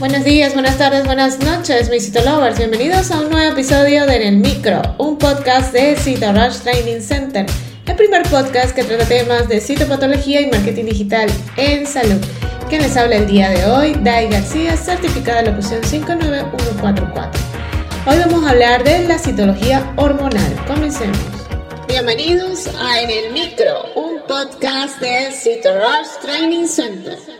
Buenos días, buenas tardes, buenas noches, mis Citolovers. Bienvenidos a un nuevo episodio de En el Micro, un podcast de Rush Training Center, el primer podcast que trata temas de citopatología y marketing digital en salud. Quien les habla el día de hoy, Dai García, certificada de locución 59144. Hoy vamos a hablar de la citología hormonal. Comencemos. Bienvenidos a En el Micro, un podcast de Rush Training Center.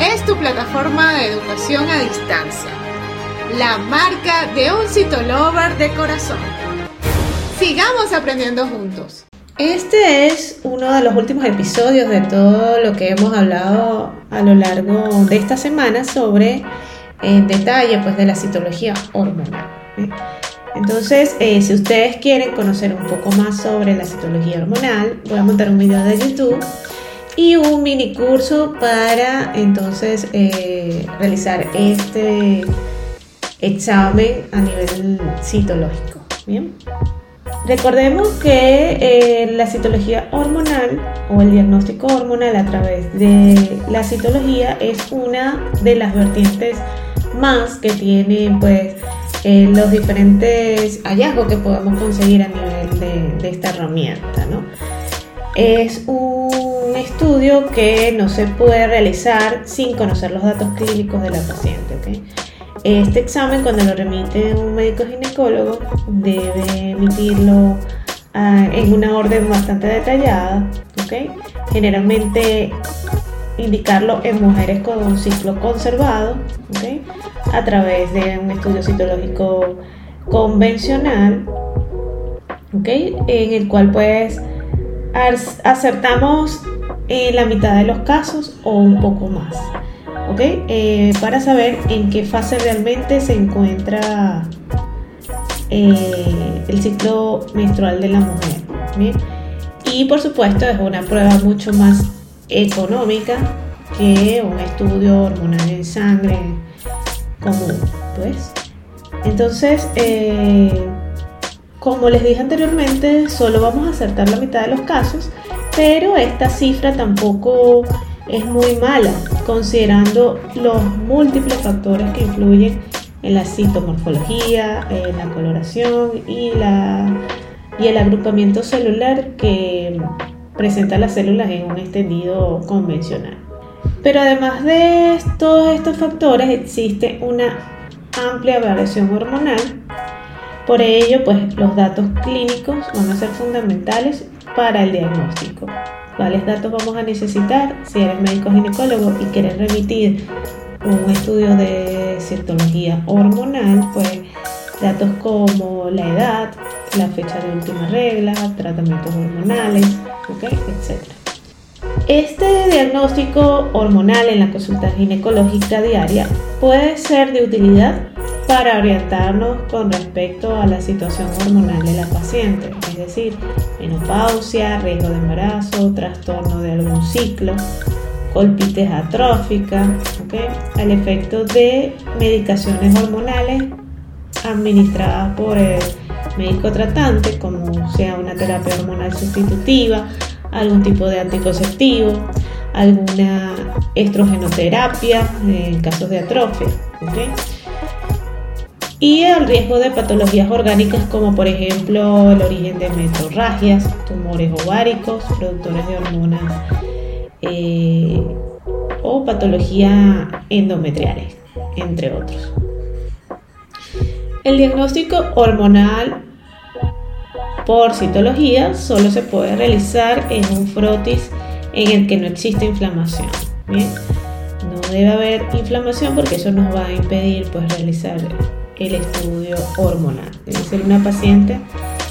es tu plataforma de educación a distancia, la marca de un citolover de corazón. Sigamos aprendiendo juntos. Este es uno de los últimos episodios de todo lo que hemos hablado a lo largo de esta semana sobre en detalle pues, de la citología hormonal. Entonces, eh, si ustedes quieren conocer un poco más sobre la citología hormonal, voy a montar un video de YouTube y un mini curso para entonces eh, realizar este examen a nivel citológico. Bien. Recordemos que eh, la citología hormonal o el diagnóstico hormonal a través de la citología es una de las vertientes más que tienen pues eh, los diferentes hallazgos que podemos conseguir a nivel de, esta herramienta. ¿no? Es un estudio que no se puede realizar sin conocer los datos clínicos de la paciente. Este examen cuando lo remite un médico ginecólogo debe emitirlo ah, en una orden bastante detallada. Generalmente indicarlo en mujeres con un ciclo conservado, a través de un estudio citológico convencional, en el cual pues acertamos en la mitad de los casos o un poco más, eh, para saber en qué fase realmente se encuentra eh, el ciclo menstrual de la mujer. Y por supuesto es una prueba mucho más económica que un estudio hormonal en sangre común, pues. Entonces, eh, como les dije anteriormente, solo vamos a acertar la mitad de los casos, pero esta cifra tampoco es muy mala, considerando los múltiples factores que influyen en la citomorfología, en la coloración y, la, y el agrupamiento celular que presenta las células en un extendido convencional. Pero además de todos estos factores existe una amplia variación hormonal. Por ello, pues los datos clínicos van a ser fundamentales para el diagnóstico. ¿Cuáles datos vamos a necesitar? Si eres médico ginecólogo y quieres remitir un estudio de citología hormonal, pues datos como la edad, la fecha de última regla, tratamientos hormonales, etc. Este diagnóstico hormonal en la consulta ginecológica diaria puede ser de utilidad para orientarnos con respecto a la situación hormonal de la paciente, es decir, menopausia, riesgo de embarazo, trastorno de algún ciclo, colpites atróficas, ¿okay? al efecto de medicaciones hormonales administradas por el médico tratante, como sea una terapia hormonal sustitutiva, algún tipo de anticonceptivo, alguna estrogenoterapia en casos de atrofia. Y el riesgo de patologías orgánicas como por ejemplo el origen de metorragias, tumores ováricos, productores de hormonas eh, o patología endometriales, entre otros. El diagnóstico hormonal por citología solo se puede realizar en un frotis en el que no existe inflamación. No debe haber inflamación porque eso nos va a impedir pues, realizar el estudio hormonal. Debe ser una paciente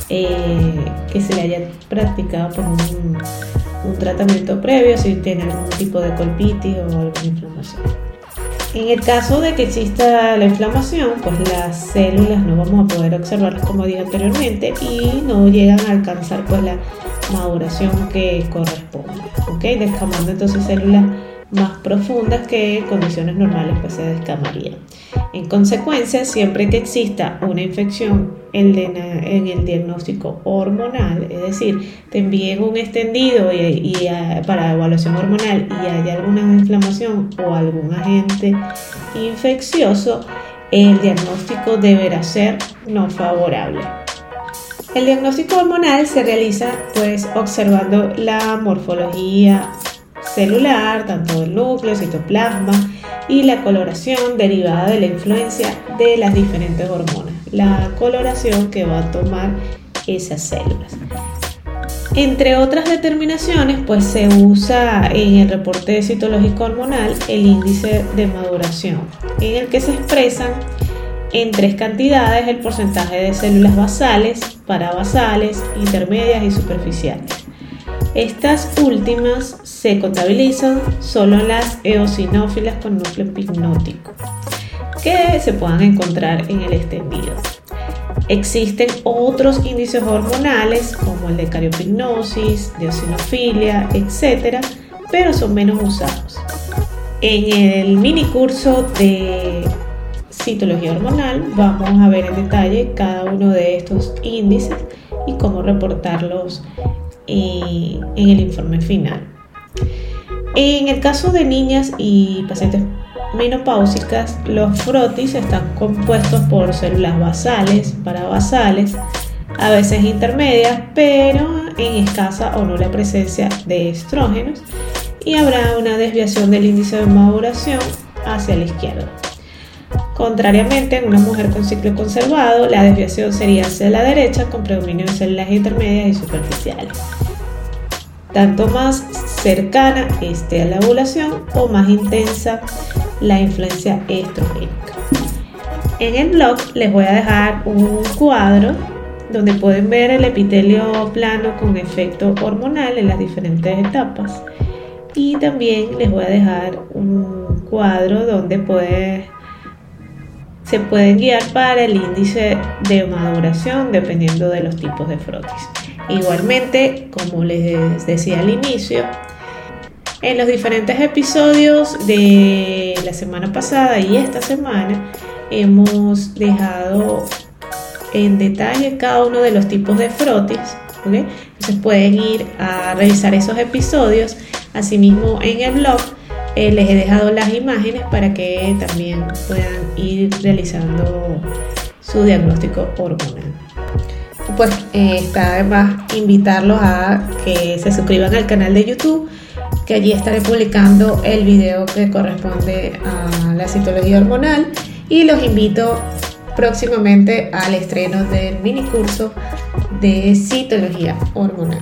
eh, que se le haya practicado por un, un, tratamiento previo sin tener algún tipo de colpitis o alguna inflamación. En el caso de que exista la inflamación, pues las células no vamos a poder observarlas como dije anteriormente y no llegan a alcanzar pues la maduración que corresponde, ¿ok? Descamando entonces células más profundas que condiciones normales pues se descamarían. En consecuencia, siempre que exista una infección en el diagnóstico hormonal, es decir, te envíen un extendido y, para evaluación hormonal y hay alguna inflamación o algún agente infeccioso, el diagnóstico deberá ser no favorable. El diagnóstico hormonal se realiza pues observando la morfología celular, tanto del núcleo, citoplasma y la coloración derivada de la influencia de las diferentes hormonas, la coloración que va a tomar esas células. Entre otras determinaciones, pues se usa en el reporte citológico hormonal el índice de maduración, en el que se expresan en tres cantidades el porcentaje de células basales, parabasales, intermedias y superficiales. Estas últimas se contabilizan solo las eosinófilas con núcleo hipnótico que se puedan encontrar en el extendido. Existen otros índices hormonales como el de cariopignosis, de eosinofilia, etc., pero son menos usados. En el mini curso de citología hormonal vamos a ver en detalle cada uno de estos índices y cómo reportarlos en el informe final. En el caso de niñas y pacientes menopáusicas, los frotis están compuestos por células basales, parabasales, a veces intermedias, pero en escasa o nula presencia de estrógenos y habrá una desviación del índice de maduración hacia la izquierda. Contrariamente, en una mujer con ciclo conservado, la desviación sería hacia la derecha con predominio de células intermedias y superficiales. Tanto más cercana esté a la ovulación o más intensa la influencia estrogénica. En el blog les voy a dejar un cuadro donde pueden ver el epitelio plano con efecto hormonal en las diferentes etapas. Y también les voy a dejar un cuadro donde puede se pueden guiar para el índice de maduración dependiendo de los tipos de frotis. Igualmente, como les decía al inicio, en los diferentes episodios de la semana pasada y esta semana hemos dejado en detalle cada uno de los tipos de frotis. Entonces pueden ir a revisar esos episodios. Asimismo en el blog eh, les he dejado las imágenes para que también puedan ir realizando su diagnóstico hormonal. Pues eh, está además invitarlos a que se suscriban al canal de YouTube, que allí estaré publicando el video que corresponde a la citología hormonal y los invito próximamente al estreno del mini curso de citología hormonal.